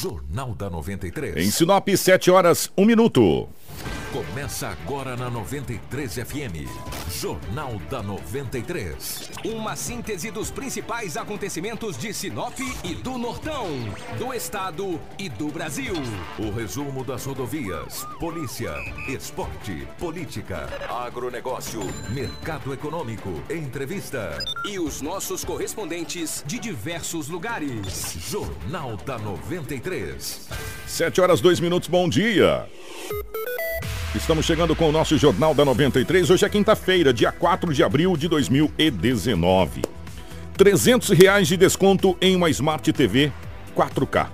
Jornal da 93. Em Sinop, 7 horas, 1 minuto. Começa agora na 93 FM. Jornal da 93. Uma síntese dos principais acontecimentos de Sinop e do Nortão, do Estado e do Brasil. O resumo das rodovias, polícia, esporte, política, agronegócio, mercado econômico, entrevista. E os nossos correspondentes de diversos lugares. Jornal da 93. 7 horas, 2 minutos, bom dia. Estamos chegando com o nosso Jornal da 93. Hoje é quinta-feira, dia 4 de abril de 2019. 300 reais de desconto em uma Smart TV 4K.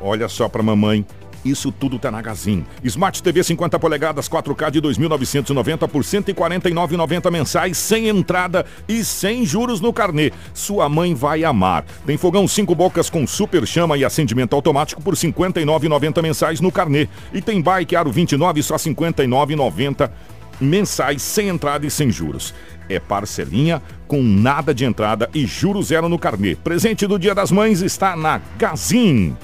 Olha só para mamãe isso tudo tá na Gazin. Smart TV 50 polegadas 4K de 2.990 por 149,90 mensais, sem entrada e sem juros no carnê. Sua mãe vai amar. Tem fogão 5 bocas com super chama e acendimento automático por 59,90 mensais no carnê. E tem bike Aro 29 só 59,90 mensais sem entrada e sem juros. É parcelinha com nada de entrada e juros zero no carnê. Presente do Dia das Mães está na Gazin.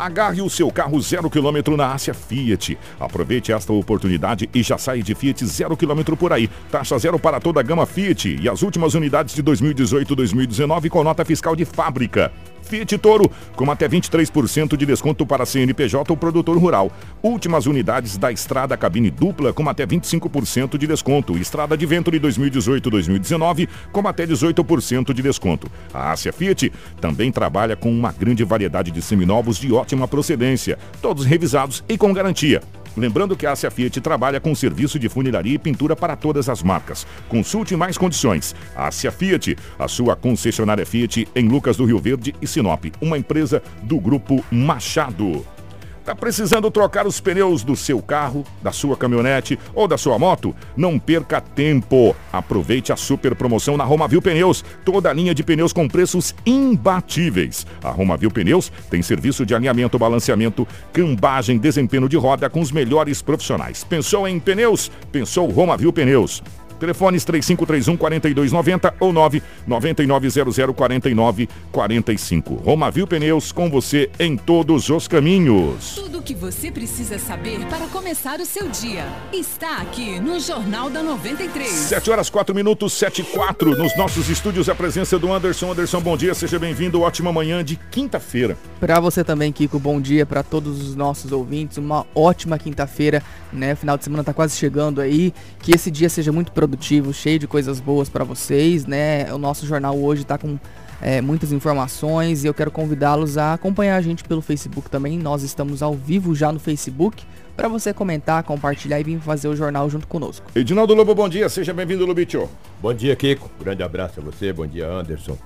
Agarre o seu carro zero quilômetro na Ásia Fiat. Aproveite esta oportunidade e já saia de Fiat zero quilômetro por aí. Taxa zero para toda a gama Fiat e as últimas unidades de 2018 2019 com nota fiscal de fábrica. Fiat Toro, com até 23% de desconto para CNPJ ou produtor rural. Últimas unidades da Estrada Cabine Dupla, com até 25% de desconto. Estrada de Vento de 2018-2019, com até 18% de desconto. A Ásia Fiat também trabalha com uma grande variedade de seminovos de ótima procedência, todos revisados e com garantia. Lembrando que a Ásia Fiat trabalha com serviço de funilaria e pintura para todas as marcas. Consulte mais condições. Ásia Fiat, a sua concessionária Fiat em Lucas do Rio Verde e Sinop, uma empresa do grupo Machado. Tá precisando trocar os pneus do seu carro, da sua caminhonete ou da sua moto? Não perca tempo. Aproveite a super promoção na Romavil Pneus. Toda a linha de pneus com preços imbatíveis. A Romavil Pneus tem serviço de alinhamento, balanceamento, cambagem, desempenho de roda com os melhores profissionais. Pensou em pneus? Pensou Romavil Pneus. Telefones 3531 4290 ou 99900 4945. Romavil Pneus com você em todos os caminhos. Tudo o que você precisa saber para começar o seu dia está aqui no Jornal da 93. 7 horas 4 minutos, 7 e 4. Nos nossos estúdios, a presença do Anderson. Anderson, bom dia, seja bem-vindo. Ótima manhã de quinta-feira. Para você também, Kiko, bom dia para todos os nossos ouvintes. Uma ótima quinta-feira, né? Final de semana tá quase chegando aí. Que esse dia seja muito produtivo produtivo, cheio de coisas boas para vocês, né? O nosso jornal hoje está com é, muitas informações e eu quero convidá-los a acompanhar a gente pelo Facebook também. Nós estamos ao vivo já no Facebook para você comentar, compartilhar e vir fazer o jornal junto conosco. Edinaldo Lobo, bom dia, seja bem-vindo, Lobitio. Bom dia, Kiko. Grande abraço a você, bom dia, Anderson.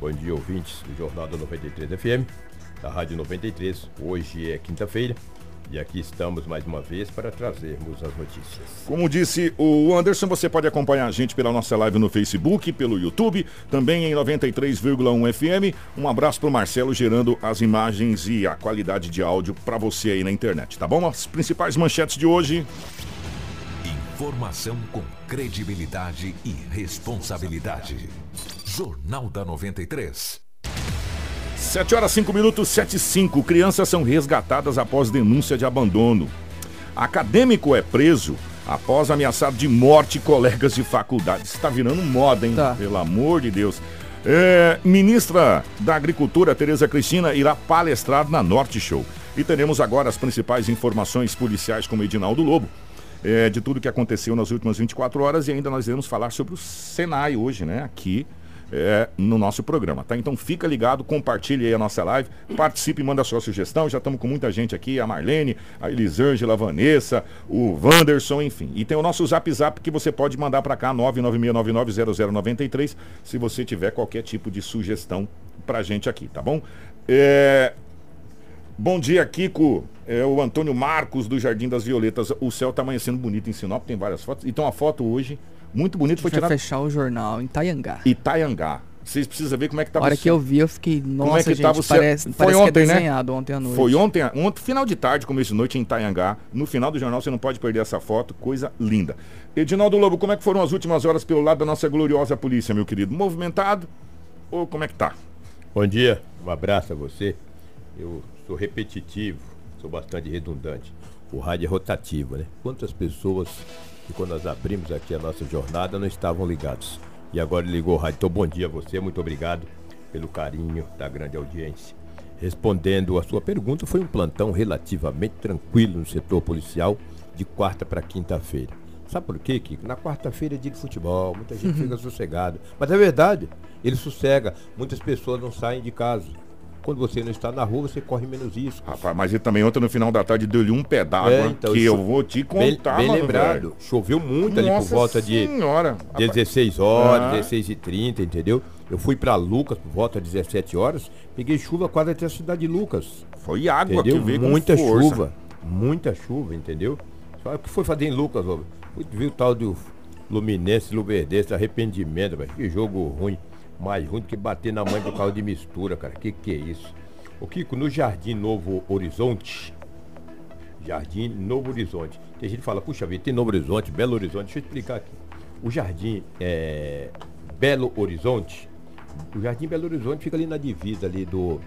Bom dia, ouvintes do Jornal da 93 FM, da Rádio 93. Hoje é quinta-feira. E aqui estamos mais uma vez para trazermos as notícias. Como disse o Anderson, você pode acompanhar a gente pela nossa live no Facebook, pelo YouTube, também em 93,1 FM. Um abraço para o Marcelo gerando as imagens e a qualidade de áudio para você aí na internet, tá bom? As principais manchetes de hoje. Informação com credibilidade e responsabilidade. Jornal da 93. 7 horas 5 minutos, 7 e 5. Crianças são resgatadas após denúncia de abandono. Acadêmico é preso após ameaçar de morte colegas de faculdade. Está virando moda, hein? Tá. Pelo amor de Deus. É, ministra da Agricultura, Tereza Cristina, irá palestrar na Norte Show. E teremos agora as principais informações policiais com o Edinaldo Lobo. É, de tudo que aconteceu nas últimas 24 horas e ainda nós iremos falar sobre o Senai hoje, né? Aqui é, no nosso programa, tá? Então fica ligado, compartilhe aí a nossa live, participe, manda sua sugestão. Já estamos com muita gente aqui, a Marlene, a Elisângela, a Vanessa, o Wanderson, enfim. E tem o nosso Zap Zap que você pode mandar para cá, 996990093, se você tiver qualquer tipo de sugestão pra gente aqui, tá bom? É... Bom dia, Kiko. É o Antônio Marcos do Jardim das Violetas. O céu tá amanhecendo bonito em Sinop, tem várias fotos. Então a foto hoje muito bonito. Foi tirado... fechar o jornal em Itaiangá. Itaiangá. Vocês precisam ver como é que estava A hora que eu vi, eu fiquei, nossa, Como é que gente, tava parece, Foi parece ontem, que é né? desenhado né? ontem à noite. Foi ontem, ontem, final de tarde, começo de noite em Itaiangá. No final do jornal você não pode perder essa foto, coisa linda. Edinaldo Lobo, como é que foram as últimas horas pelo lado da nossa gloriosa polícia, meu querido? Movimentado ou como é que tá? Bom dia, um abraço a você, eu sou repetitivo, sou bastante redundante. O rádio é rotativo, né? Quantas pessoas que quando nós abrimos aqui a nossa jornada não estavam ligados? E agora ligou o rádio. Então, bom dia a você, muito obrigado pelo carinho da grande audiência. Respondendo a sua pergunta, foi um plantão relativamente tranquilo no setor policial de quarta para quinta-feira. Sabe por quê, Kiko? Na quarta-feira é dia de futebol, muita gente fica sossegado. Mas é verdade, ele sossega. Muitas pessoas não saem de casa. Quando você não está na rua, você corre menos risco. Rapaz, mas ele também ontem no final da tarde deu-lhe um pé d'água É, então, que cho- eu vou te contar, bem, bem mano, lembrado, velho. choveu muito ali por Nossa volta de senhora. 16 horas, Ah. 16 e 30, entendeu? Eu fui pra Lucas por volta de 17 horas, peguei chuva quase até a cidade de Lucas. Foi água Entendeu? que veio com Muita força. chuva. Muita chuva, entendeu? Só o que foi fazer em Lucas, ó. Viu o tal do Luminense, Luverdense, arrependimento, velho. Que jogo ruim. Mais ruim do que bater na mãe por causa de mistura, cara. Que que é isso? O Kiko, no Jardim Novo Horizonte, Jardim Novo Horizonte. Tem gente que fala, puxa vida, tem Novo Horizonte, Belo Horizonte. Deixa eu explicar aqui. O Jardim é, Belo Horizonte, o Jardim Belo Horizonte fica ali na divisa ali do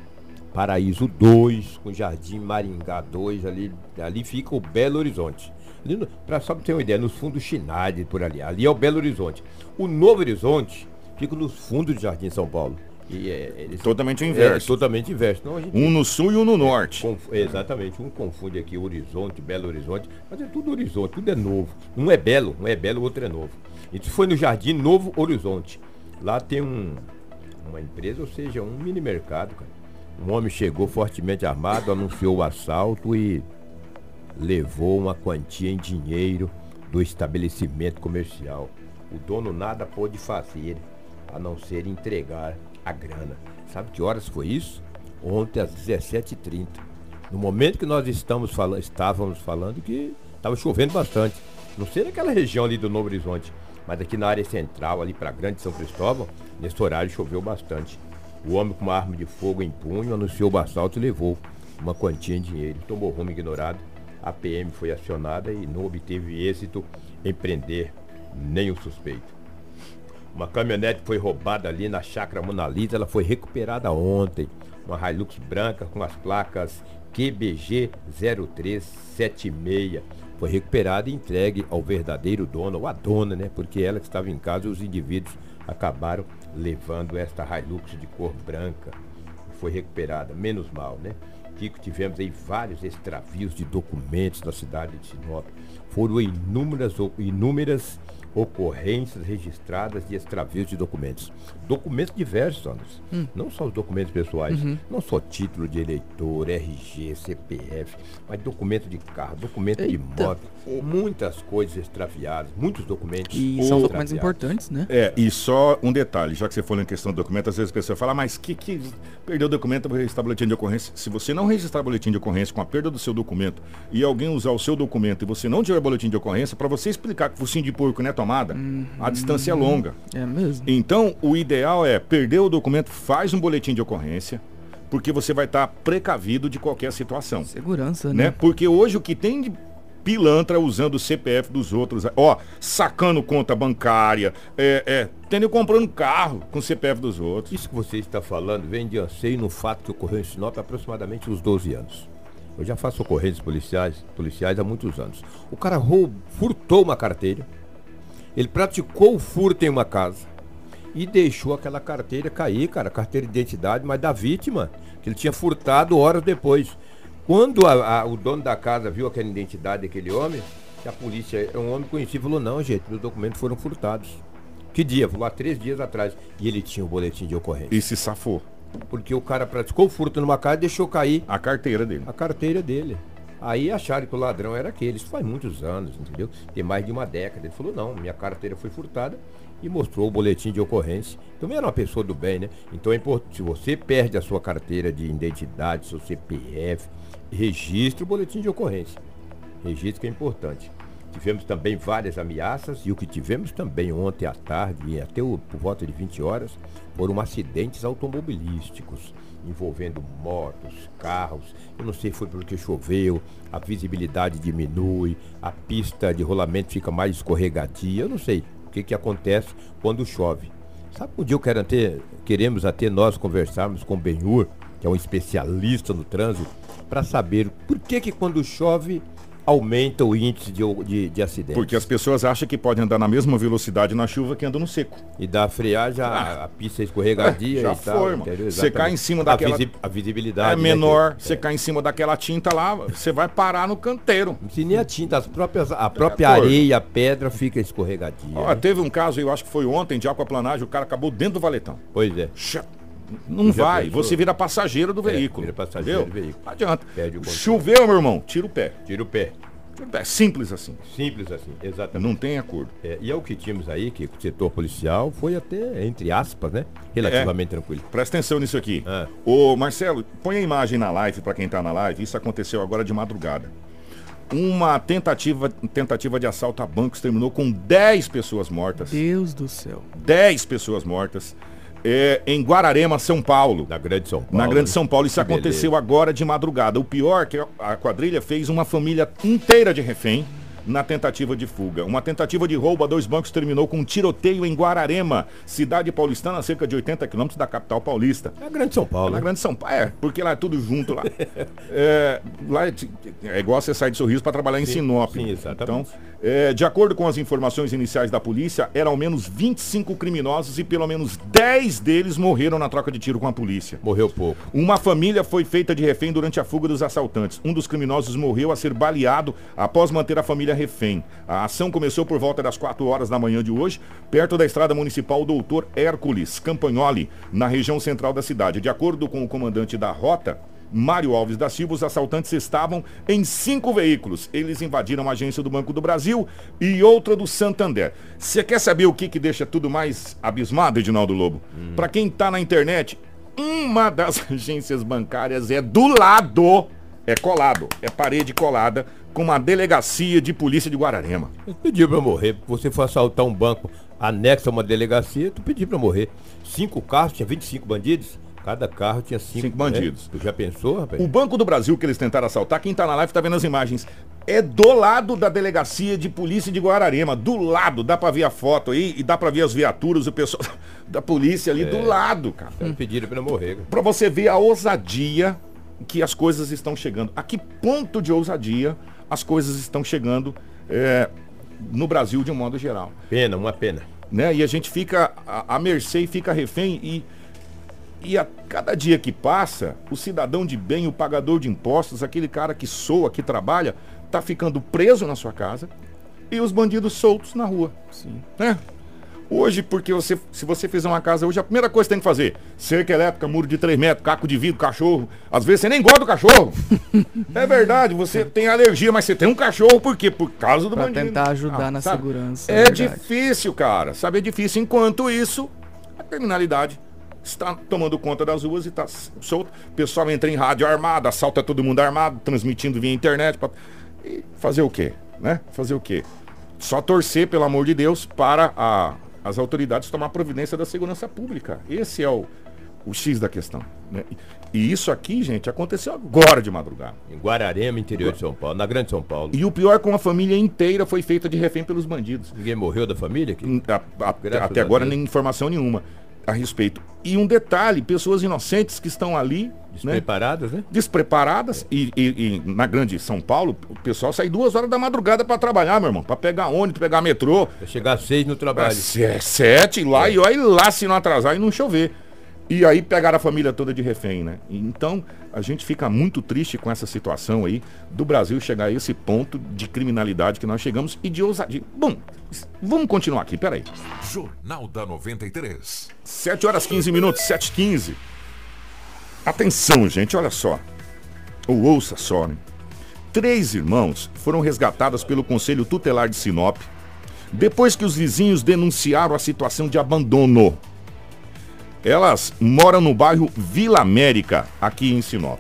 Paraíso 2, com o Jardim Maringá 2, ali, ali fica o Belo Horizonte. Ali no, só pra ter uma ideia, nos fundos Chinade, por ali. Ali é o Belo Horizonte. O Novo Horizonte fica nos fundos do Jardim São Paulo. E é, eles- Totalmente o é, inverso. totalmente inverso. Não, gente Um no sul e um no norte. Conf- Exatamente, um confunde aqui Horizonte, Belo Horizonte, mas é tudo Horizonte, tudo é novo. Um é belo, um é belo, o outro é novo. Isso foi no Jardim Novo Horizonte. Lá tem um, uma empresa, ou seja, um mini mercado, cara. Um homem chegou fortemente armado, anunciou o assalto e levou uma quantia em dinheiro do estabelecimento comercial. O dono nada pôde fazer a não ser entregar a grana. Sabe que horas foi isso? Ontem às 17h30. No momento que nós estamos falando, estávamos falando que estava chovendo bastante. Não sei naquela região ali do Novo Horizonte, mas aqui na área central, ali para Grande São Cristóvão, nesse horário choveu bastante. O homem com uma arma de fogo em punho anunciou o assalto e levou uma quantia em dinheiro. Tomou rumo ignorado. A PM foi acionada e não obteve êxito em prender nenhum suspeito. Uma caminhonete foi roubada ali na chácara Mona Lisa, ela foi recuperada ontem. Uma Hilux branca com as placas QBG 0376. Foi recuperada e entregue ao verdadeiro dono, ou a dona, né? Porque ela que estava em casa e os indivíduos acabaram levando esta Hilux de cor branca. Foi recuperada, menos mal, né? Kiko, tivemos aí vários extravios de documentos na cidade de Sinop. Foram inúmeras, inúmeras ocorrências registradas de extravios de documentos. Documentos diversos, Anderson. Não só os documentos pessoais, não só título de eleitor, RG, CPF, mas documento de carro, documento de Eita. moto, muitas coisas extraviadas, muitos documentos. E são documentos importantes, né? É, e só um detalhe, já que você falou em questão do documento, às vezes a pessoa fala, "Ah, mas que que perdeu o documento para registrar boletim de ocorrência? Se você não registrar boletim de ocorrência com a perda do seu documento e alguém usar o seu documento e você não tiver boletim de ocorrência, para você explicar que o focinho de porco não é tomada, a distância é longa. É mesmo. Então, o ideal é perder o documento, faz um boletim de ocorrência, porque você vai estar precavido de qualquer situação Segurança, né? né? Porque hoje o que tem de pilantra usando o CPF dos outros, ó, sacando conta bancária, é, é, tendo comprando carro com o CPF dos outros. Isso que você está falando vem de anseio no fato que ocorreu em Sinop há aproximadamente uns 12 anos. Eu já faço ocorrências policiais, policiais há muitos anos. O cara roubou, furtou uma carteira, ele praticou o furto em uma casa e deixou aquela carteira cair, cara, carteira de identidade, mas da vítima, que ele tinha furtado horas depois. Quando a- a- o dono da casa viu aquela identidade daquele homem, que a polícia é um homem conhecido, falou, não, gente, meus documentos foram furtados. Que dia? Falou há três dias atrás. E ele tinha o boletim de ocorrência. E se safou Porque o cara praticou o furto numa casa e deixou cair a carteira dele. a carteira dele. Aí acharam que o ladrão era aquele. Isso faz muitos anos, entendeu? Tem mais de uma década. Ele falou, não, minha carteira foi furtada e mostrou o boletim de ocorrência. Também era uma pessoa do bem, né? Então é importante, se você perde a sua carteira de identidade, seu CPF, registre o boletim de ocorrência. Registro que é importante. Tivemos também várias ameaças e o que tivemos também ontem à tarde, até o- por volta de 20 horas, foram acidentes automobilísticos envolvendo motos, carros. Eu não sei se foi porque choveu, a visibilidade diminui, a pista de rolamento fica mais escorregadia. Eu não sei o que, que acontece quando chove. Sabe um dia eu quero ter, queremos até nós conversarmos com o Benhur, que é um especialista no trânsito, para saber por que que quando chove aumenta o índice de, de, de acidentes. Porque as pessoas acham que podem andar na mesma velocidade na chuva que andam no seco. E dá freagem, a, ah. a pista é escorregadia é, já e tal. Foi, irmão. Você cai em cima daquela... A, visi a visibilidade. É menor, né, você é. cai em cima daquela tinta lá, você vai parar no canteiro. Se nem a tinta, as próprias, a própria é, areia, a pedra fica escorregadia. Ó, né? Teve um caso, eu acho que foi ontem, de aquaplanagem, o cara acabou dentro do valetão. Pois é. Não vai, pensou? você vira passageiro do é, veículo. Vira passageiro entendeu? do veículo. Não adianta. Choveu, meu irmão, tira o pé. Tira o pé. É simples assim. Simples assim, exatamente. Não tem acordo. É, e é o que tínhamos aí, que o setor policial foi até, entre aspas, né? Relativamente é, tranquilo. Presta atenção nisso aqui. Ah. Ô, Marcelo, põe a imagem na live para quem tá na live. Isso aconteceu agora de madrugada. Uma tentativa, tentativa de assalto a bancos terminou com 10 pessoas mortas. Deus do céu. 10 pessoas mortas é, em Guararema, São Paulo. Na Grande São Paulo. Na Grande São Paulo. Isso aconteceu agora de madrugada. O pior é que a quadrilha fez uma família inteira de refém na tentativa de fuga. Uma tentativa de roubo a dois bancos terminou com um tiroteio em Guararema, cidade paulistana, a cerca de 80 quilômetros da capital paulista. É a Grande São Paulo. É na né? Grande São Paulo, é, porque lá é tudo junto lá. é, lá é, é, igual você sair de Sorriso para trabalhar em sim, Sinop. Sim, exatamente. Então, é, de acordo com as informações iniciais da polícia, eram ao menos 25 criminosos e pelo menos 10 deles morreram na troca de tiro com a polícia. Morreu pouco. Uma família foi feita de refém durante a fuga dos assaltantes. Um dos criminosos morreu a ser baleado após manter a família refém. A ação começou por volta das 4 horas da manhã de hoje, perto da estrada municipal Doutor Hércules Campagnoli, na região central da cidade. De acordo com o comandante da rota, Mário Alves da Silva, os assaltantes estavam em cinco veículos. Eles invadiram a agência do Banco do Brasil e outra do Santander. Você quer saber o que, que deixa tudo mais abismado, Edinaldo Lobo? Hum. Para quem está na internet, uma das agências bancárias é do lado, é colado, é parede colada com uma delegacia de polícia de Guararema. Eu pedi para morrer, você for assaltar um banco anexo a uma delegacia, tu pediu para morrer. Cinco carros, tinha 25 bandidos. Cada carro tinha cinco, cinco bandidos. Né? Tu já pensou, rapaz? O Banco do Brasil que eles tentaram assaltar, quem tá na live tá vendo as imagens. É do lado da delegacia de polícia de Guararema. Do lado, dá pra ver a foto aí e dá pra ver as viaturas, o pessoal da polícia ali é. do lado, cara. Pediram pra morrer. Cara. Pra você ver a ousadia que as coisas estão chegando. A que ponto de ousadia as coisas estão chegando é, no Brasil de um modo geral. Pena, uma pena. Né? E a gente fica à mercê e fica refém e e a cada dia que passa, o cidadão de bem, o pagador de impostos, aquele cara que soa, que trabalha, tá ficando preso na sua casa e os bandidos soltos na rua. Sim. Né? Hoje, porque você, se você fizer uma casa hoje, a primeira coisa que tem que fazer, cerca elétrica, muro de 3 metros, caco de vidro, cachorro. Às vezes você nem gosta do cachorro. é verdade, você tem alergia, mas você tem um cachorro por quê? Por causa do pra bandido. tentar ajudar ah, na sabe? segurança. É, é difícil, cara. Sabe, é difícil. Enquanto isso, a criminalidade está tomando conta das ruas e está solto. O pessoal entra em rádio armado, assalta todo mundo armado, transmitindo via internet. Pra... E fazer o quê? Né? Fazer o quê? Só torcer, pelo amor de Deus, para a, as autoridades tomar providência da segurança pública. Esse é o, o X da questão. Né? E isso aqui, gente, aconteceu agora de madrugada. Em Guararema, interior de São Paulo, na Grande São Paulo. E o pior é que uma família inteira foi feita de refém pelos bandidos. Ninguém morreu da família? Aqui? A, a, até agora nem informação nenhuma a respeito. E um detalhe, pessoas inocentes que estão ali. Despreparadas, né? né? Despreparadas. E, e, e, na grande São Paulo, o pessoal sai duas horas da madrugada para trabalhar, meu irmão. Para pegar ônibus, pegar metrô. Pra chegar às seis no trabalho. É, sete lá é. e olha lá se não atrasar e não chover. E aí pegaram a família toda de refém, né? Então, a gente fica muito triste com essa situação aí do Brasil chegar a esse ponto de criminalidade que nós chegamos e de ousadia. Bom, vamos continuar aqui, peraí. Jornal da 93. 7 horas 15 minutos, 7 15 Atenção, gente, olha só. Ou ouça só, né? Três irmãos foram resgatados pelo Conselho Tutelar de Sinop depois que os vizinhos denunciaram a situação de abandono elas moram no bairro Vila América, aqui em Sinop.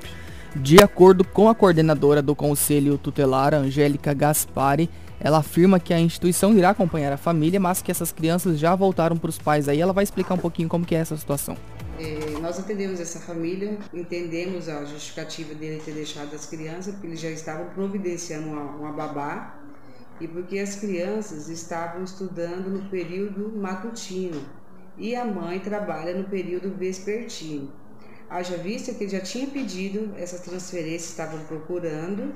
De acordo com a coordenadora do Conselho Tutelar, Angélica Gaspari, ela afirma que a instituição irá acompanhar a família, mas que essas crianças já voltaram para os pais aí. Ela vai explicar um pouquinho como que é essa situação. É, nós atendemos essa família, entendemos a justificativa dele ter deixado as crianças, porque eles já estavam providenciando uma, uma babá e porque as crianças estavam estudando no período matutino e a mãe trabalha no período vespertino. Haja vista que ele já tinha pedido essa transferência, estavam procurando,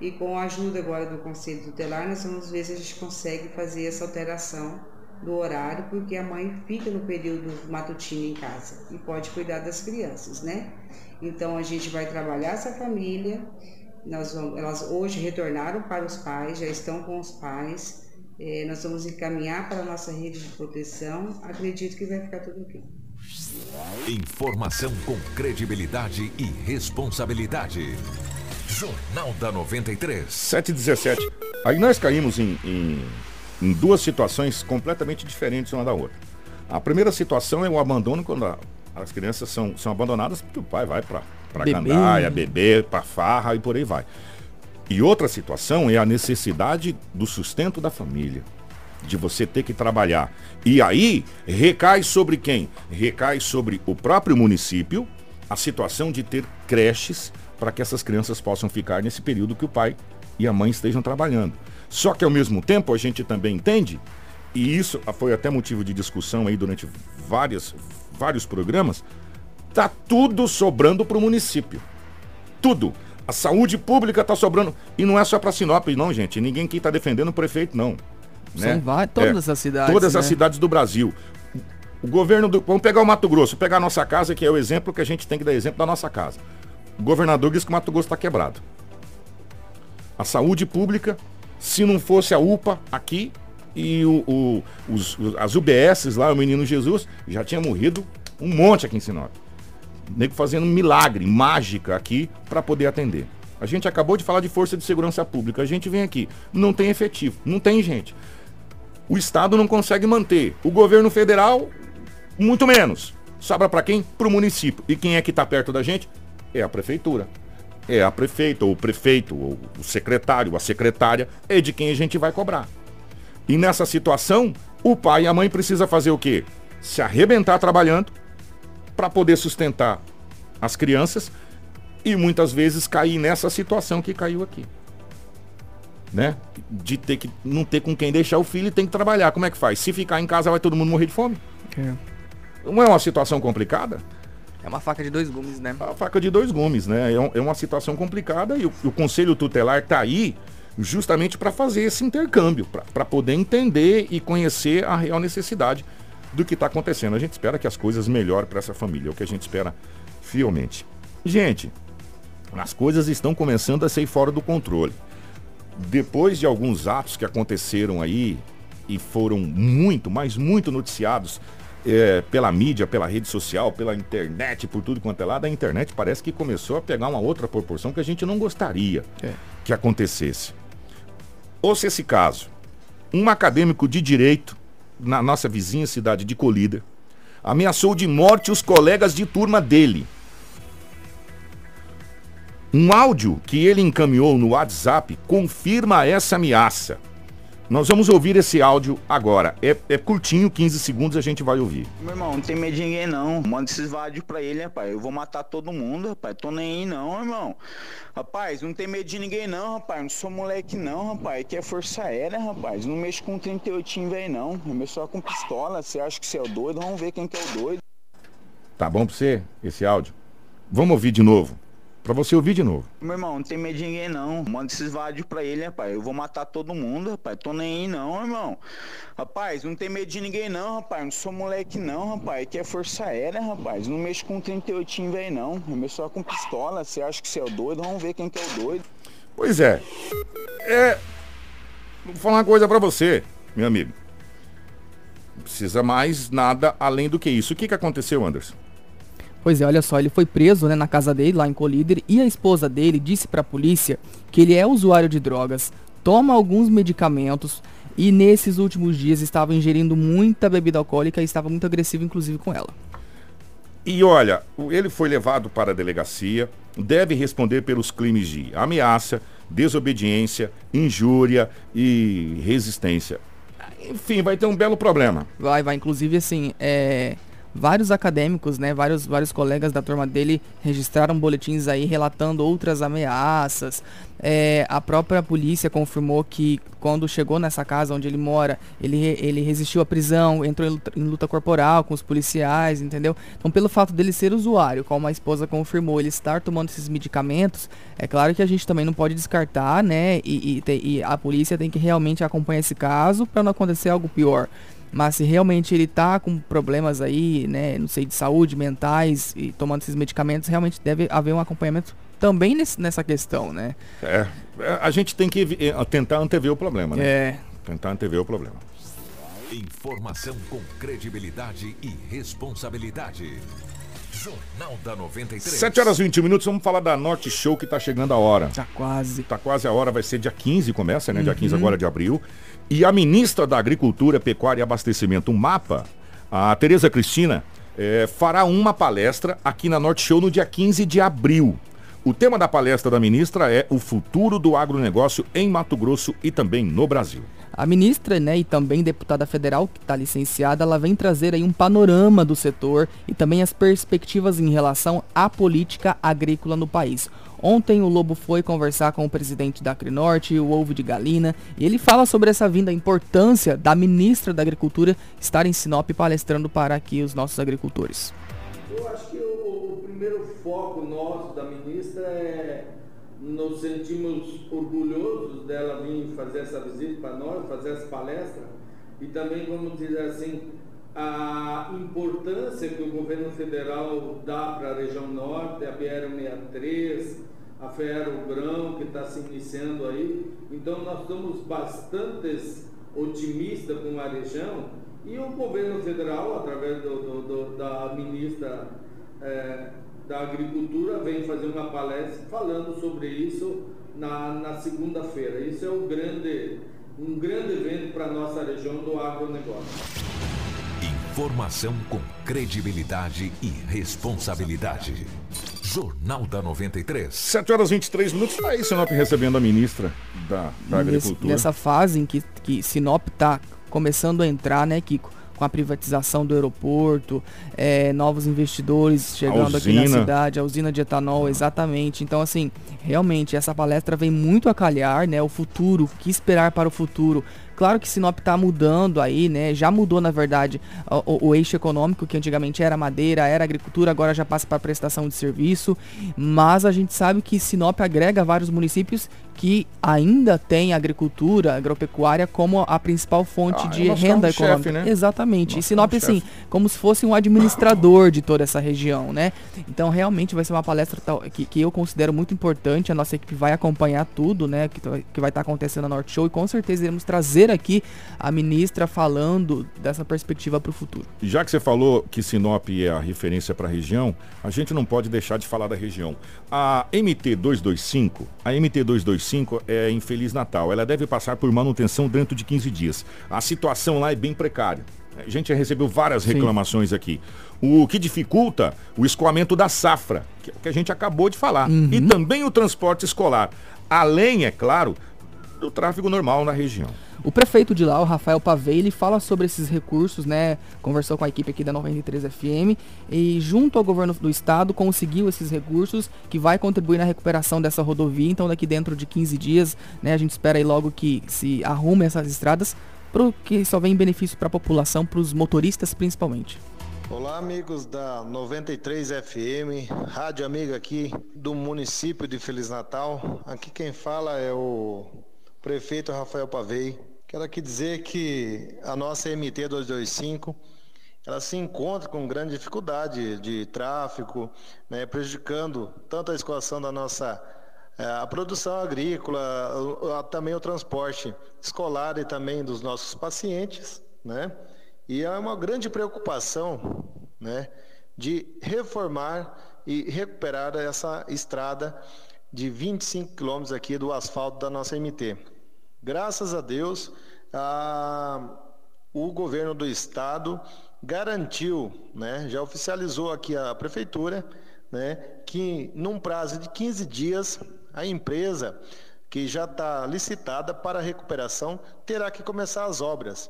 e com a ajuda agora do Conselho Tutelar, nós vamos ver se a gente consegue fazer essa alteração do horário, porque a mãe fica no período matutino em casa e pode cuidar das crianças, né? Então a gente vai trabalhar essa família. Nós vamos, elas hoje retornaram para os pais, já estão com os pais. É, nós vamos encaminhar para a nossa rede de proteção. Acredito que vai ficar tudo bem. Informação com credibilidade e responsabilidade. Jornal da 93. 717. Aí nós caímos em, em, em, duas situações completamente diferentes uma da outra. A primeira situação é o abandono quando a, as crianças são, são abandonadas porque o pai vai para para gandaia, beber, para farra e por aí vai. E outra situação é a necessidade do sustento da família, de você ter que trabalhar. E aí recai sobre quem? Recai sobre o próprio município, a situação de ter creches para que essas crianças possam ficar nesse período que o pai e a mãe estejam trabalhando. Só que ao mesmo tempo a gente também entende, e isso foi até motivo de discussão aí durante várias, vários programas, tá tudo sobrando para o município. Tudo. A saúde pública está sobrando. E não é só para Sinop, não, gente. Ninguém aqui está defendendo o prefeito, não. Né? São várias, todas é, as cidades. Todas né? as cidades do Brasil. O governo do. Vamos pegar o Mato Grosso, pegar a nossa casa, que é o exemplo que a gente tem que dar exemplo da nossa casa. O governador diz que o Mato Grosso está quebrado. A saúde pública, se não fosse a UPA aqui e o, o, os, as UBSs lá, o Menino Jesus, já tinha morrido um monte aqui em Sinop. Nego fazendo milagre, mágica aqui para poder atender. A gente acabou de falar de força de segurança pública. A gente vem aqui, não tem efetivo, não tem gente. O Estado não consegue manter. O governo federal, muito menos. Sobra para quem? Para o município. E quem é que está perto da gente? É a prefeitura. É a prefeita, ou o prefeito, ou o secretário, a secretária, é de quem a gente vai cobrar. E nessa situação, o pai e a mãe precisa fazer o quê? Se arrebentar trabalhando para poder sustentar as crianças e muitas vezes cair nessa situação que caiu aqui. Né? De ter que não ter com quem deixar o filho e tem que trabalhar. Como é que faz? Se ficar em casa vai todo mundo morrer de fome? É. Não é uma situação complicada? É uma faca de dois gumes, né? A faca de dois gumes, né? É, é uma situação complicada e o, o Conselho Tutelar está aí justamente para fazer esse intercâmbio, para poder entender e conhecer a real necessidade do que está acontecendo. A gente espera que as coisas melhorem para essa família, é o que a gente espera fielmente. Gente, as coisas estão começando a sair fora do controle. Depois de alguns atos que aconteceram aí e foram muito, mas muito noticiados é, pela mídia, pela rede social, pela internet, por tudo quanto é lado, a internet parece que começou a pegar uma outra proporção que a gente não gostaria é. que acontecesse. Ou se esse caso, um acadêmico de direito na nossa vizinha cidade de Colíder ameaçou de morte os colegas de turma dele. Um áudio que ele encaminhou no WhatsApp confirma essa ameaça. Nós vamos ouvir esse áudio agora. É, é, curtinho, 15 segundos, a gente vai ouvir. Meu irmão, não tem medo de ninguém não. Manda esses áudios pra ele, rapaz. Eu vou matar todo mundo, rapaz. Tô nem aí não, irmão. Rapaz, não tem medo de ninguém não, rapaz. Não sou moleque não, rapaz. Aqui é força aérea, rapaz. Não mexo com 38 velho não. Eu mexo só com pistola. Você acha que você é o doido? Vamos ver quem que é o doido. Tá bom pra você, esse áudio? Vamos ouvir de novo. Pra você ouvir de novo. Meu irmão, não tem medo de ninguém não. Manda esses vádios pra ele, rapaz. Eu vou matar todo mundo, rapaz. Tô nem aí não, irmão. Rapaz, não tem medo de ninguém não, rapaz. Não sou moleque não, rapaz. Aqui é força aérea, rapaz. Não mexo com 38 velho não. Eu mexo só com pistola. Você acha que você é o doido? Vamos ver quem que é o doido. Pois é. É. Vou falar uma coisa pra você, meu amigo. Não precisa mais nada além do que isso. O que, que aconteceu, Anderson? Pois é, olha só, ele foi preso né, na casa dele, lá em Colíder, e a esposa dele disse para a polícia que ele é usuário de drogas, toma alguns medicamentos e nesses últimos dias estava ingerindo muita bebida alcoólica e estava muito agressivo, inclusive, com ela. E olha, ele foi levado para a delegacia, deve responder pelos crimes de ameaça, desobediência, injúria e resistência. Enfim, vai ter um belo problema. Vai, vai. Inclusive, assim, é vários acadêmicos, né, vários, vários colegas da turma dele registraram boletins aí relatando outras ameaças. É, a própria polícia confirmou que quando chegou nessa casa onde ele mora, ele, ele resistiu à prisão, entrou em luta, em luta corporal com os policiais, entendeu? Então, pelo fato dele ser usuário, como a esposa confirmou, ele estar tomando esses medicamentos, é claro que a gente também não pode descartar, né? E, e, e a polícia tem que realmente acompanhar esse caso para não acontecer algo pior. Mas se realmente ele tá com problemas aí, né, não sei, de saúde, mentais e tomando esses medicamentos, realmente deve haver um acompanhamento também nesse, nessa questão, né? É, é a gente tem que eh, tentar antever o problema, né? É. Tentar antever o problema. Informação com credibilidade e responsabilidade. Jornal da 93. 7 horas e 20 minutos, vamos falar da Norte Show que tá chegando a hora. Tá quase. Tá quase a hora, vai ser dia 15, começa, né? Uhum. Dia 15 agora de abril. E a ministra da Agricultura, Pecuária e Abastecimento, o MAPA, a Tereza Cristina, é, fará uma palestra aqui na Norte Show no dia 15 de abril. O tema da palestra da ministra é o futuro do agronegócio em Mato Grosso e também no Brasil. A ministra, né, e também deputada federal, que está licenciada, ela vem trazer aí um panorama do setor e também as perspectivas em relação à política agrícola no país. Ontem o Lobo foi conversar com o presidente da Acrinorte, o Ovo de Galina, e ele fala sobre essa vinda, a importância da ministra da Agricultura estar em Sinop palestrando para aqui os nossos agricultores. Eu acho que o, o primeiro foco nosso da ministra é nos sentimos orgulhosos dela vir fazer essa visita para nós, fazer essa palestra e também, vamos dizer assim, a importância que o governo federal dá para a região norte, a BR-63, a Ferro Grão, que está se iniciando aí. Então, nós estamos bastante otimistas com a região e o governo federal, através do, do, do, da ministra é, da Agricultura vem fazer uma palestra falando sobre isso na, na segunda-feira. Isso é um grande, um grande evento para a nossa região do agronegócio. Informação com credibilidade e responsabilidade. Jornal da 93. 7 horas e 23 minutos. Está aí Sinop recebendo a ministra da, da Agricultura. Nessa fase em que, que Sinop está começando a entrar, né, Kiko? com a privatização do aeroporto, é, novos investidores chegando aqui na cidade, a usina de etanol, exatamente. Então, assim, realmente essa palestra vem muito a calhar, né? O futuro, o que esperar para o futuro Claro que Sinop está mudando aí, né? Já mudou, na verdade, o, o, eixo econômico, que antigamente era madeira, era agricultura, agora já passa para prestação de serviço. Mas a gente sabe que Sinop agrega vários municípios que ainda tem agricultura, agropecuária como a principal fonte ah, de renda econômica. Chefe, né? Exatamente. Nós e Sinop, assim, chefe. como se fosse um administrador de toda essa região, né? Então, realmente vai ser uma palestra que, que eu considero muito importante. A nossa equipe vai acompanhar tudo, né? Que, que vai estar tá acontecendo na Norte Show e com certeza iremos trazer aqui a ministra falando dessa perspectiva para o futuro. Já que você falou que Sinop é a referência para a região, a gente não pode deixar de falar da região. A MT-225, a MT-225 é em Feliz Natal. Ela deve passar por manutenção dentro de 15 dias. A situação lá é bem precária. A gente já recebeu várias reclamações Sim. aqui. O que dificulta o escoamento da safra, é que a gente acabou de falar. Uhum. E também o transporte escolar. Além, é claro, do tráfego normal na região. O prefeito de lá, o Rafael Pavei, ele fala sobre esses recursos, né? Conversou com a equipe aqui da 93 FM e junto ao governo do estado conseguiu esses recursos que vai contribuir na recuperação dessa rodovia. Então daqui dentro de 15 dias, né, a gente espera aí logo que se arrume essas estradas, porque só vem benefício para a população, para os motoristas principalmente. Olá, amigos da 93 FM, rádio amiga aqui do município de Feliz Natal. Aqui quem fala é o prefeito Rafael Pavei. Quero aqui dizer que a nossa MT 225 ela se encontra com grande dificuldade de tráfego, né, prejudicando tanto a escoação da nossa é, a produção agrícola, também o transporte escolar e também dos nossos pacientes, né? E é uma grande preocupação, né, de reformar e recuperar essa estrada de 25 quilômetros aqui do asfalto da nossa MT. Graças a Deus, a, o governo do estado garantiu, né, já oficializou aqui a prefeitura, né, que num prazo de 15 dias a empresa que já está licitada para recuperação terá que começar as obras.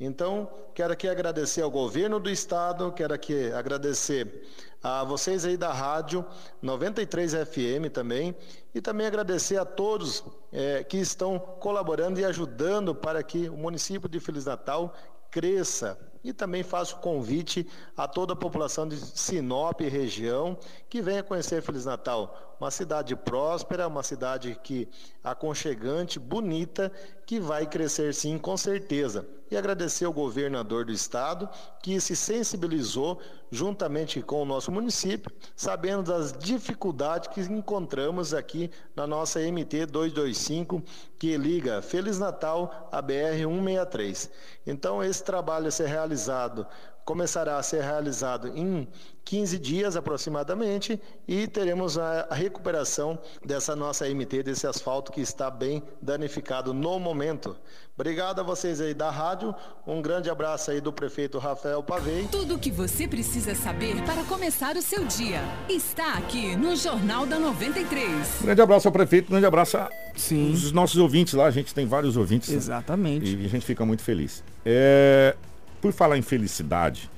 Então, quero aqui agradecer ao governo do estado, quero aqui agradecer a vocês aí da rádio 93 FM também e também agradecer a todos é, que estão colaborando e ajudando para que o município de Feliz Natal cresça. E também faço convite a toda a população de Sinop e região que venha conhecer Feliz Natal. Uma cidade próspera, uma cidade que aconchegante, bonita, que vai crescer sim, com certeza e agradecer ao governador do estado que se sensibilizou juntamente com o nosso município, sabendo das dificuldades que encontramos aqui na nossa MT 225, que liga Feliz Natal à BR 163. Então esse trabalho a ser realizado começará a ser realizado em 15 dias aproximadamente e teremos a, recuperação dessa nossa MT, desse asfalto que está bem danificado no momento. Obrigado a vocês aí da rádio, um grande abraço aí do prefeito Rafael Pavei. Tudo o que você precisa saber para começar o seu dia está aqui no Jornal da 93. grande abraço ao prefeito, grande abraço a Sim. os nossos ouvintes lá, a gente tem vários ouvintes. Exatamente. E a gente fica muito feliz. É, por falar em felicidade,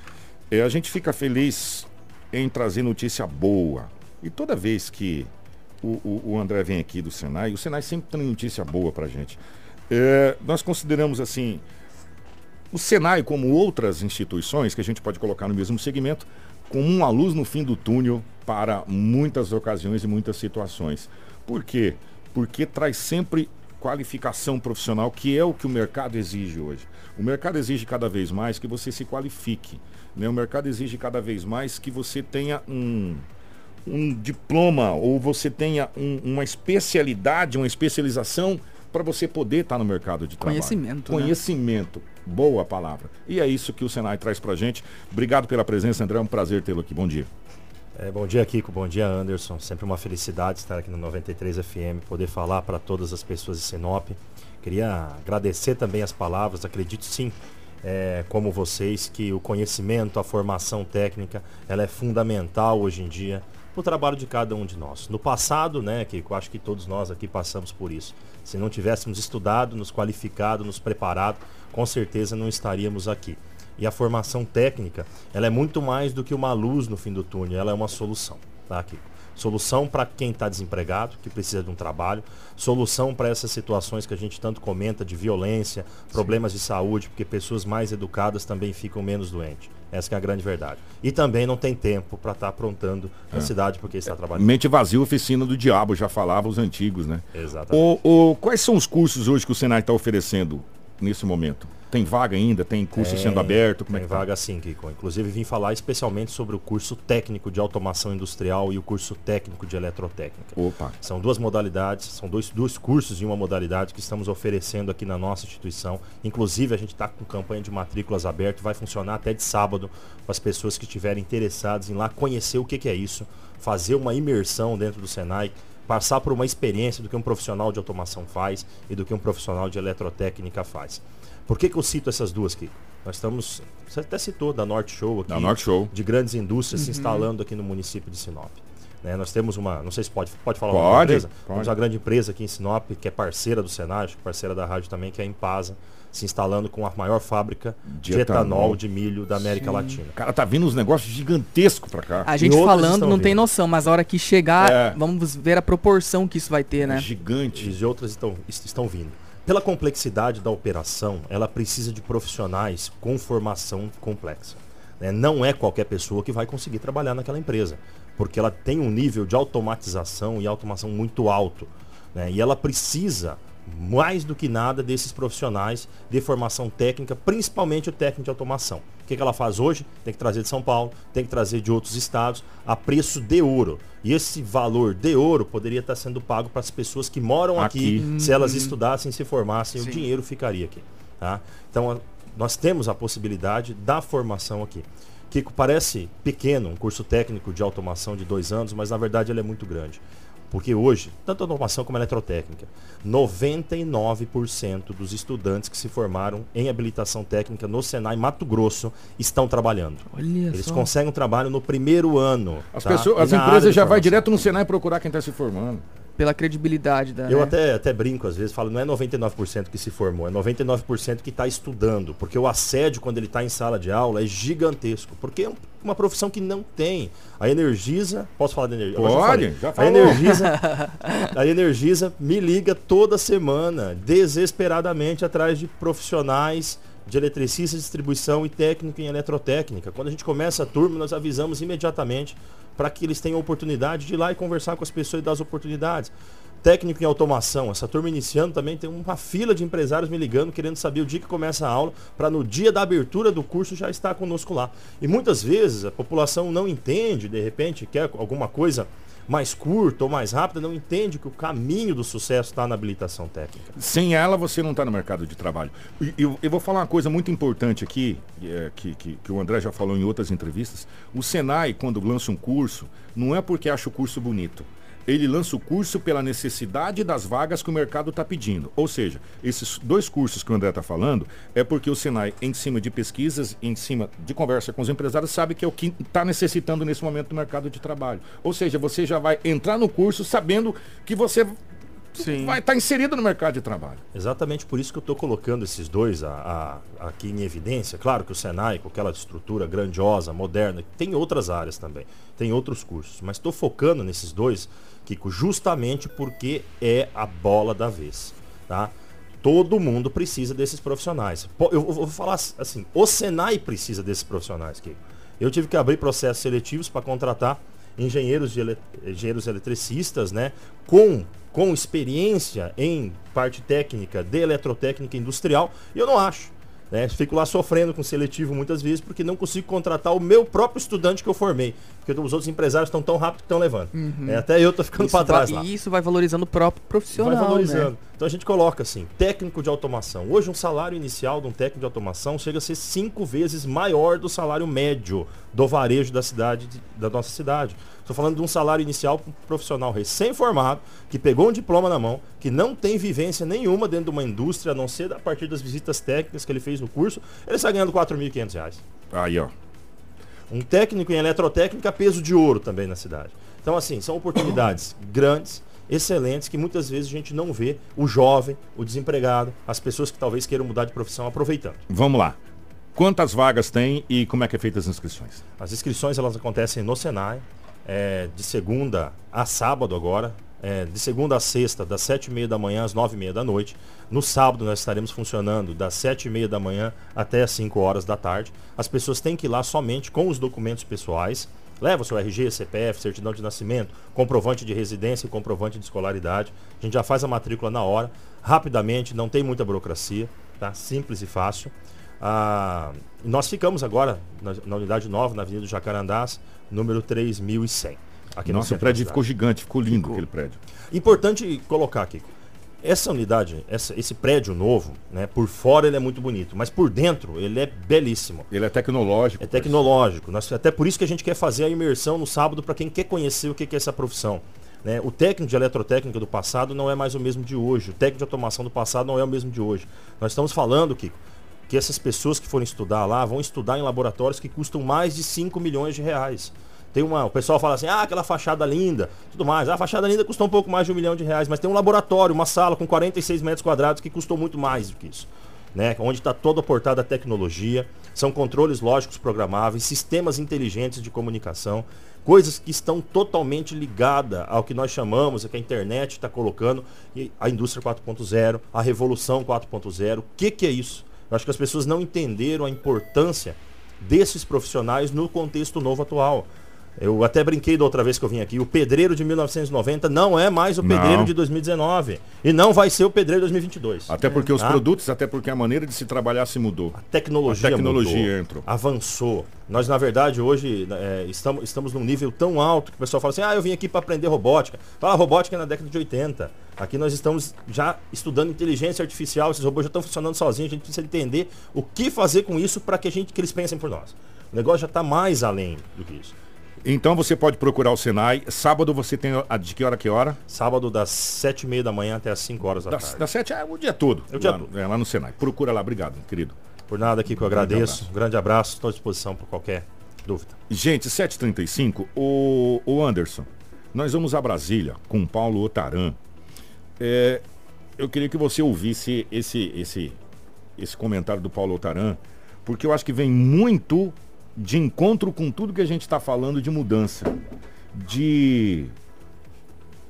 é, a gente fica feliz em trazer notícia boa. E toda vez que o, o, o André vem aqui do Senai, o Senai sempre tem notícia boa pra gente. É, nós consideramos assim o Senai, como outras instituições que a gente pode colocar no mesmo segmento, como uma luz no fim do túnel para muitas ocasiões e muitas situações. Por quê? Porque traz sempre qualificação profissional, que é o que o mercado exige hoje. O mercado exige cada vez mais que você se qualifique. Né? O mercado exige cada vez mais que você tenha um, um diploma ou você tenha um, uma especialidade, uma especialização para você poder estar tá no mercado de trabalho. Conhecimento. Né? Conhecimento. Né? Boa palavra. E é isso que o Senai traz para gente. Obrigado pela presença, André. É um prazer tê-lo aqui. Bom dia. É, bom dia, Kiko. Bom dia, Anderson. Sempre uma felicidade estar aqui no 93 FM, poder falar para todas as pessoas de Sinop. Queria agradecer também as palavras. Acredito sim, é, como vocês, que o conhecimento, a formação técnica, ela é fundamental hoje em dia para o trabalho de cada um de nós. No passado, né, eu acho que todos nós aqui passamos por isso. Se não tivéssemos estudado, nos qualificado, nos preparado, com certeza não estaríamos aqui. E a formação técnica, ela é muito mais do que uma luz no fim do túnel, ela é uma solução, tá, Kiko? Solução para quem está desempregado, que precisa de um trabalho. Solução para essas situações que a gente tanto comenta de violência, problemas Sim. de saúde, porque pessoas mais educadas também ficam menos doentes. Essa é a grande verdade. E também não tem tempo para estar tá aprontando é. na cidade porque está trabalhando. Mente vazia, oficina do diabo, já falavam os antigos, né? Exatamente. O, o, quais são os cursos hoje que o Senai está oferecendo nesse momento? Tem vaga ainda? Tem curso tem, sendo aberto? Como é tem é que tá? vaga sim, Kiko. Inclusive vim falar especialmente sobre o curso técnico de automação industrial e o curso técnico de eletrotécnica. Opa. São duas modalidades, são dois, dois cursos em uma modalidade que estamos oferecendo aqui na nossa instituição. Inclusive a gente está com campanha de matrículas aberta, vai funcionar até de sábado para as pessoas que estiverem interessadas em lá conhecer o que, que é isso, fazer uma imersão dentro do Senai passar por uma experiência do que um profissional de automação faz e do que um profissional de eletrotécnica faz. Por que, que eu cito essas duas aqui? Nós estamos, você até citou da Norte Show aqui, da Norte Show. de grandes indústrias uhum. se instalando aqui no município de Sinop. Né, nós temos uma, não sei se pode, pode falar pode, uma empresa? Pode. Temos uma grande empresa aqui em Sinop, que é parceira do Senai, parceira da rádio também, que é a Impasa, se instalando com a maior fábrica de, de etanol. etanol de milho da América Sim. Latina. Cara, tá vindo uns negócios gigantescos para cá. A gente falando não vindo. tem noção, mas a hora que chegar, é. vamos ver a proporção que isso vai ter, né? Gigante. E outras estão, estão vindo. Pela complexidade da operação, ela precisa de profissionais com formação complexa. Né? Não é qualquer pessoa que vai conseguir trabalhar naquela empresa, porque ela tem um nível de automatização e automação muito alto. Né? E ela precisa mais do que nada desses profissionais de formação técnica, principalmente o técnico de automação. O que, que ela faz hoje? Tem que trazer de São Paulo, tem que trazer de outros estados a preço de ouro. E esse valor de ouro poderia estar sendo pago para as pessoas que moram aqui, aqui se elas estudassem, se formassem, Sim. o dinheiro ficaria aqui. Tá? Então, nós temos a possibilidade da formação aqui. Kiko, parece pequeno, um curso técnico de automação de dois anos, mas na verdade ele é muito grande. Porque hoje, tanto a automação como a eletrotécnica, 99% dos estudantes que se formaram em habilitação técnica no Senai Mato Grosso estão trabalhando. Olha Eles só. conseguem um trabalho no primeiro ano. As, tá? pessoas, as empresas já vão direto no Senai procurar quem está se formando. Pela credibilidade da. Eu né? até, até brinco às vezes, falo, não é 99% que se formou, é 99% que está estudando. Porque o assédio, quando ele está em sala de aula, é gigantesco. Porque é um- uma profissão que não tem. A Energisa, posso falar da Energisa? Pode, falei. já A falou. Energisa, a Energisa me liga toda semana, desesperadamente, atrás de profissionais de eletricista, distribuição e técnico em eletrotécnica. Quando a gente começa a turma, nós avisamos imediatamente para que eles tenham oportunidade de ir lá e conversar com as pessoas e dar as oportunidades. Técnico em automação, essa turma iniciando também tem uma fila de empresários me ligando, querendo saber o dia que começa a aula, para no dia da abertura do curso já estar conosco lá. E muitas vezes a população não entende, de repente, quer alguma coisa mais curta ou mais rápida, não entende que o caminho do sucesso está na habilitação técnica. Sem ela, você não está no mercado de trabalho. E eu, eu vou falar uma coisa muito importante aqui, é, que, que, que o André já falou em outras entrevistas. O Senai, quando lança um curso, não é porque acha o curso bonito. Ele lança o curso pela necessidade das vagas que o mercado está pedindo. Ou seja, esses dois cursos que o André está falando é porque o Senai, em cima de pesquisas, em cima de conversa com os empresários, sabe que é o que está necessitando nesse momento do mercado de trabalho. Ou seja, você já vai entrar no curso sabendo que você vai estar inserido no mercado de trabalho. Exatamente por isso que eu estou colocando esses dois a- a- aqui em evidência. Claro que o Senai, com aquela estrutura grandiosa, moderna, tem outras áreas também, tem outros cursos, mas estou focando nesses dois, Kiko, justamente porque é a bola da vez. Tá? Todo mundo precisa desses profissionais. Eu vou falar assim, o Senai precisa desses profissionais, Kiko. Eu tive que abrir processos seletivos para contratar engenheiros, de ele- engenheiros eletricistas, né, com, com experiência em parte técnica de eletrotécnica industrial, e eu não acho. Né? Fico lá sofrendo com seletivo muitas vezes porque não consigo contratar o meu próprio estudante que eu formei. Porque os outros empresários estão tão rápido que estão levando. Uhum. É, até eu tô ficando para trás vai- lá. E isso vai valorizando o próprio profissional. Vai valorizando. Né? Então a gente coloca assim, técnico de automação. Hoje um salário inicial de um técnico de automação chega a ser cinco vezes maior do salário médio do varejo da cidade, de- da nossa cidade. Estou falando de um salário inicial para um profissional recém-formado, que pegou um diploma na mão, que não tem vivência nenhuma dentro de uma indústria, a não ser a partir das visitas técnicas que ele fez no curso, ele está ganhando 4.500 reais. Aí, ó. Um técnico em eletrotécnica, peso de ouro também na cidade. Então, assim, são oportunidades grandes, excelentes, que muitas vezes a gente não vê o jovem, o desempregado, as pessoas que talvez queiram mudar de profissão aproveitando. Vamos lá. Quantas vagas tem e como é que é feita as inscrições? As inscrições elas acontecem no Senai, é, de segunda a sábado agora, é, de segunda a sexta, das sete e meia da manhã às nove e meia da noite. No sábado nós estaremos funcionando das sete e meia da manhã até as 5 horas da tarde. As pessoas têm que ir lá somente com os documentos pessoais. Leva o seu RG, CPF, certidão de nascimento, comprovante de residência e comprovante de escolaridade. A gente já faz a matrícula na hora, rapidamente, não tem muita burocracia, tá? Simples e fácil. Ah, nós ficamos agora na, na unidade nova, na Avenida do Jacarandás, número 3100. Aqui no Nossa, o centro da prédio ficou gigante, ficou lindo aquele prédio. Importante colocar, Kiko. Essa unidade, essa- esse prédio novo, né, por fora ele é muito bonito, mas por dentro ele é belíssimo. Ele é tecnológico. É tecnológico. Nós, até por isso que a gente quer fazer a imersão no sábado para quem quer conhecer o que que é essa profissão. né? O técnico de eletrotécnica do passado não é mais o mesmo de hoje. O técnico de automação do passado não é o mesmo de hoje. Nós estamos falando, Kiko, que essas pessoas que forem estudar lá vão estudar em laboratórios que custam mais de 5 milhões de reais. Tem uma, o pessoal fala assim, ah, aquela fachada linda, tudo mais. Ah, a fachada linda custou um pouco mais de um milhão de reais, mas tem um laboratório, uma sala com 46 metros quadrados que custou muito mais do que isso. Né? Onde está toda aportada a tecnologia, são controles lógicos programáveis, sistemas inteligentes de comunicação, coisas que estão totalmente ligadas ao que nós chamamos, é que a internet está colocando, a indústria 4.0, a revolução 4.0. O que, que é isso? Eu acho que as pessoas não entenderam a importância desses profissionais no contexto novo atual. Eu até brinquei da outra vez que eu vim aqui. O pedreiro de 1990 não é mais o pedreiro Não. de 2019. E não vai ser o pedreiro de 2022. Até porque os Tá? produtos, até porque a maneira de se trabalhar se mudou. A tecnologia, A tecnologia mudou, entrou. avançou. Nós, na verdade, hoje é, estamos, estamos num nível tão alto que o pessoal fala assim: ah, eu vim aqui para aprender robótica. Fala, robótica é na década de 80. Aqui nós estamos já estudando inteligência artificial, esses robôs já estão funcionando sozinhos, a gente precisa entender o que fazer com isso para que a gente que eles pensem por nós. O negócio já está mais além do que isso. Então você pode procurar o Senai. Sábado você tem a de que hora que hora? Sábado das sete e meia da manhã até as 5 horas da Das, tarde. das 7 é o dia todo. É o dia lá, todo. É, lá no Senai. Procura lá, obrigado, querido. Por nada aqui que eu agradeço. Um grande abraço, estou à disposição para qualquer dúvida. Gente, 7h35, o, o Anderson. Nós vamos a Brasília com Paulo Otaran. É, eu queria que você ouvisse esse, esse, esse comentário do Paulo Otaran, porque eu acho que vem muito de encontro com tudo que a gente está falando de mudança, de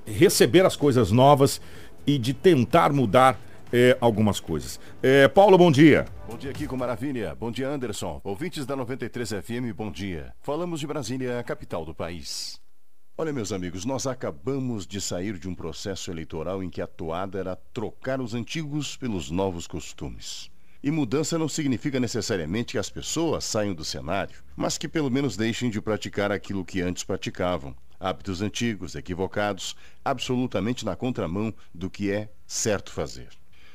receber as coisas novas e de tentar mudar é, algumas coisas. É, Paulo, bom dia. Bom dia, Kiko Maravilha. Bom dia, Anderson. Ouvintes da 93 FM, bom dia. Falamos de Brasília, a capital do país. Olha, meus amigos, nós acabamos de sair de um processo eleitoral em que a toada era trocar os antigos pelos novos costumes. E mudança não significa necessariamente que as pessoas saiam do cenário, mas que pelo menos deixem de praticar aquilo que antes praticavam. Hábitos antigos, equivocados, absolutamente na contramão do que é certo fazer.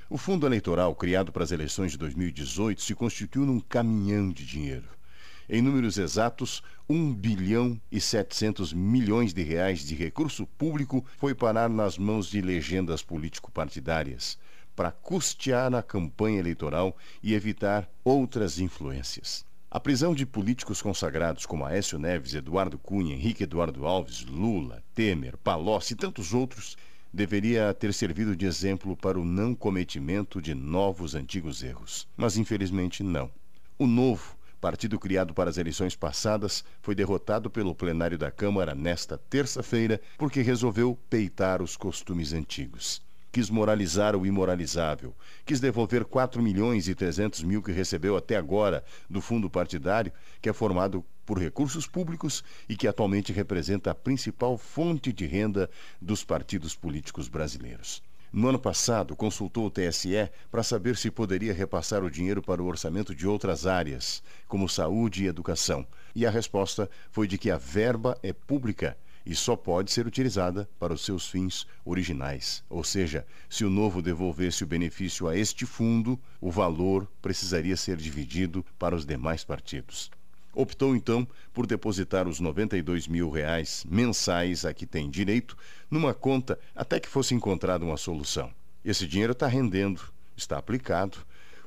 O fundo eleitoral criado para as eleições de 2018 se constituiu num caminhão de dinheiro. Em números exatos, 1 bilhão e 700 milhões de reais de recurso público foi parar nas mãos de legendas político-partidárias para custear a campanha eleitoral e evitar outras influências. A prisão de políticos consagrados como Aécio Neves, Eduardo Cunha, Henrique Eduardo Alves, Lula, Temer, Palocci e tantos outros deveria ter servido de exemplo para o não cometimento de novos antigos erros. Mas infelizmente não. O novo partido criado para as eleições passadas, foi derrotado pelo plenário da Câmara nesta terça-feira porque resolveu peitar os costumes antigos. Quis moralizar o imoralizável. Quis devolver 4 milhões e 300 mil que recebeu até agora do fundo partidário, que é formado por recursos públicos e que atualmente representa a principal fonte de renda dos partidos políticos brasileiros. No ano passado, consultou o TSE para saber se poderia repassar o dinheiro para o orçamento de outras áreas, como saúde e educação. E a resposta foi de que a verba é pública e só pode ser utilizada para os seus fins originais. Ou seja, se o novo devolvesse o benefício a este fundo, o valor precisaria ser dividido para os demais partidos. Optou então por depositar os 92 mil reais mensais a que tem direito numa conta até que fosse encontrada uma solução. Esse dinheiro está rendendo, está aplicado.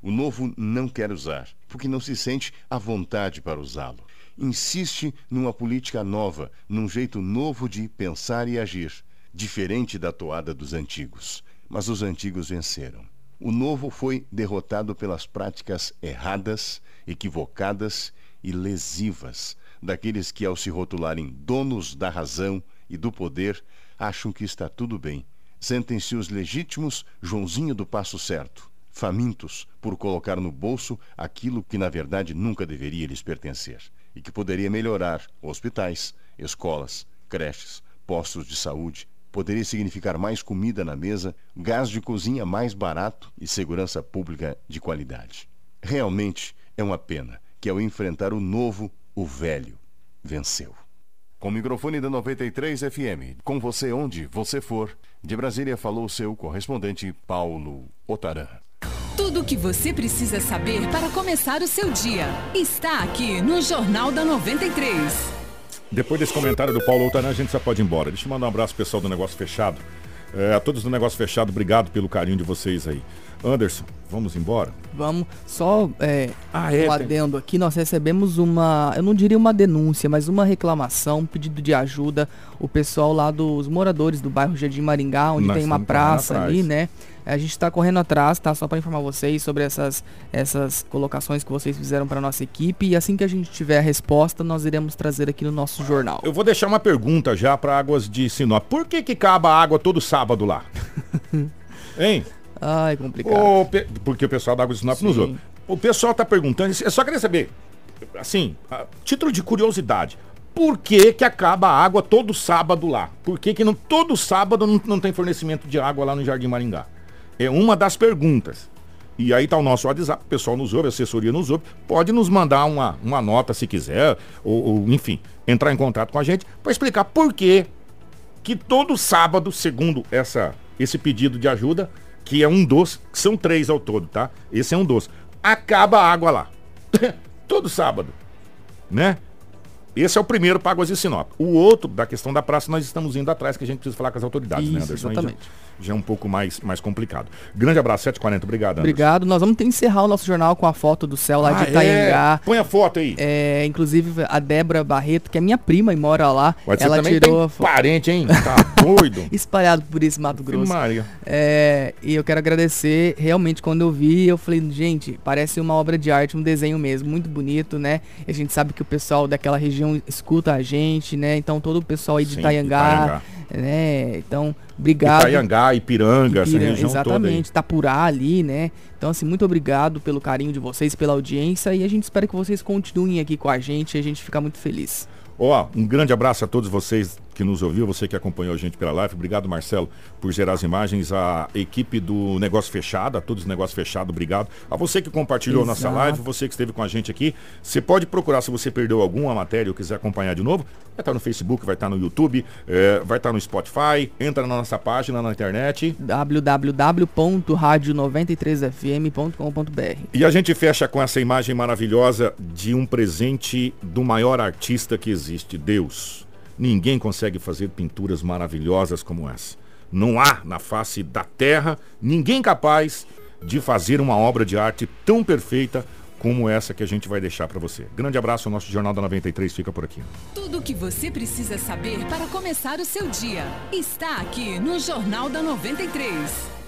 O novo não quer usar, porque não se sente à vontade para usá-lo. Insiste numa política nova, num jeito novo de pensar e agir, diferente da toada dos antigos. Mas os antigos venceram. O novo foi derrotado pelas práticas erradas, equivocadas e lesivas daqueles que, ao se rotularem donos da razão e do poder, acham que está tudo bem. Sentem-se os legítimos Joãozinho do Passo Certo, famintos por colocar no bolso aquilo que na verdade nunca deveria lhes pertencer e que poderia melhorar hospitais, escolas, creches, postos de saúde, poderia significar mais comida na mesa, gás de cozinha mais barato e segurança pública de qualidade. Realmente é uma pena que ao enfrentar o novo, o velho venceu. Com o microfone da 93 FM, com você onde você for, de Brasília falou seu correspondente Paulo Otaran. Tudo o que você precisa saber para começar o seu dia está aqui no Jornal da 93. Depois desse comentário do Paulo Otaran, a gente já pode ir embora. Deixa eu mandar um abraço pessoal do Negócio Fechado. É, a todos do Negócio Fechado, obrigado pelo carinho de vocês aí. Anderson, vamos embora? Vamos. Só é, ah, é, um adendo aqui, nós recebemos uma, eu não diria uma denúncia, mas uma reclamação, um pedido de ajuda. O pessoal lá dos moradores do bairro Jardim Maringá, onde nós tem uma praça ali, né? A gente está correndo atrás, tá? Só para informar vocês sobre essas, essas colocações que vocês fizeram para nossa equipe. E assim que a gente tiver a resposta, nós iremos trazer aqui no nosso jornal. Eu vou deixar uma pergunta já para Águas de Sinop. Por que que acaba a água todo sábado lá? hein? Ai, complicado. Pe... Porque o pessoal da Água de Sinop Sim. nos ouve. O pessoal tá perguntando, é só queria saber, assim, título de curiosidade. Por que que acaba a água todo sábado lá? Por que que não, todo sábado não, não tem fornecimento de água lá no Jardim Maringá? É uma das perguntas. E aí tá o nosso WhatsApp, o pessoal nos ouve, a assessoria nos ouve, pode nos mandar uma, uma nota se quiser, ou, ou enfim, entrar em contato com a gente para explicar por que que todo sábado, segundo essa, esse pedido de ajuda, que é um dos, são três ao todo, tá? Esse é um dos. Acaba a água lá. todo sábado, né? Esse é o primeiro para Águas de Sinop. O outro, da questão da praça, nós estamos indo atrás, que a gente precisa falar com as autoridades, né, Isso, Anderson? Aí exatamente. Já, é um pouco mais, mais complicado. Grande abraço, 7h40. Obrigado, Anderson. Obrigado. Nós vamos ter que encerrar o nosso jornal com a foto do céu lá Ah, de Itaiangá. é? Põe a foto aí. É, inclusive a Débora Barreto, que é minha prima e mora lá, você ela tirou tem a foto. parente, hein? Tá doido. Espalhado por esse Mato Grosso. Maria. É, e eu quero agradecer, realmente, quando eu vi, eu falei, gente, parece uma obra de arte, um desenho mesmo, muito bonito, né? A gente sabe que o pessoal daquela região escuta a gente, né? Então todo o pessoal aí de Sim, Itaiangá, né? Então, obrigado. Itaiangá, Ipiranga, essa Ipira- região toda. Exatamente, Itapurá ali, né? Então, assim, muito obrigado pelo carinho de vocês, pela audiência e a gente espera que vocês continuem aqui com a gente e a gente fica muito feliz. Ó, um grande abraço a todos vocês que nos ouviu, você que acompanhou a gente pela live. Obrigado, Marcelo, por gerar as imagens. A equipe do Negócio Fechado, a todos do Negócio Fechado, obrigado. A você que compartilhou a nossa Exato. live, você que esteve com a gente aqui. Você pode procurar, se você perdeu alguma matéria ou quiser acompanhar de novo, vai estar no Facebook, vai estar no YouTube, eh, vai estar no Spotify. Entra na nossa página na internet. www.radio93fm.com.br E a gente fecha com essa imagem maravilhosa de um presente do maior artista que existe, Deus. Ninguém consegue fazer pinturas maravilhosas como essa. Não há na face da terra ninguém capaz de fazer uma obra de arte tão perfeita como essa que a gente vai deixar para você. Grande abraço, o nosso Jornal da 93 fica por aqui. Tudo o que você precisa saber para começar o seu dia está aqui no Jornal da 93.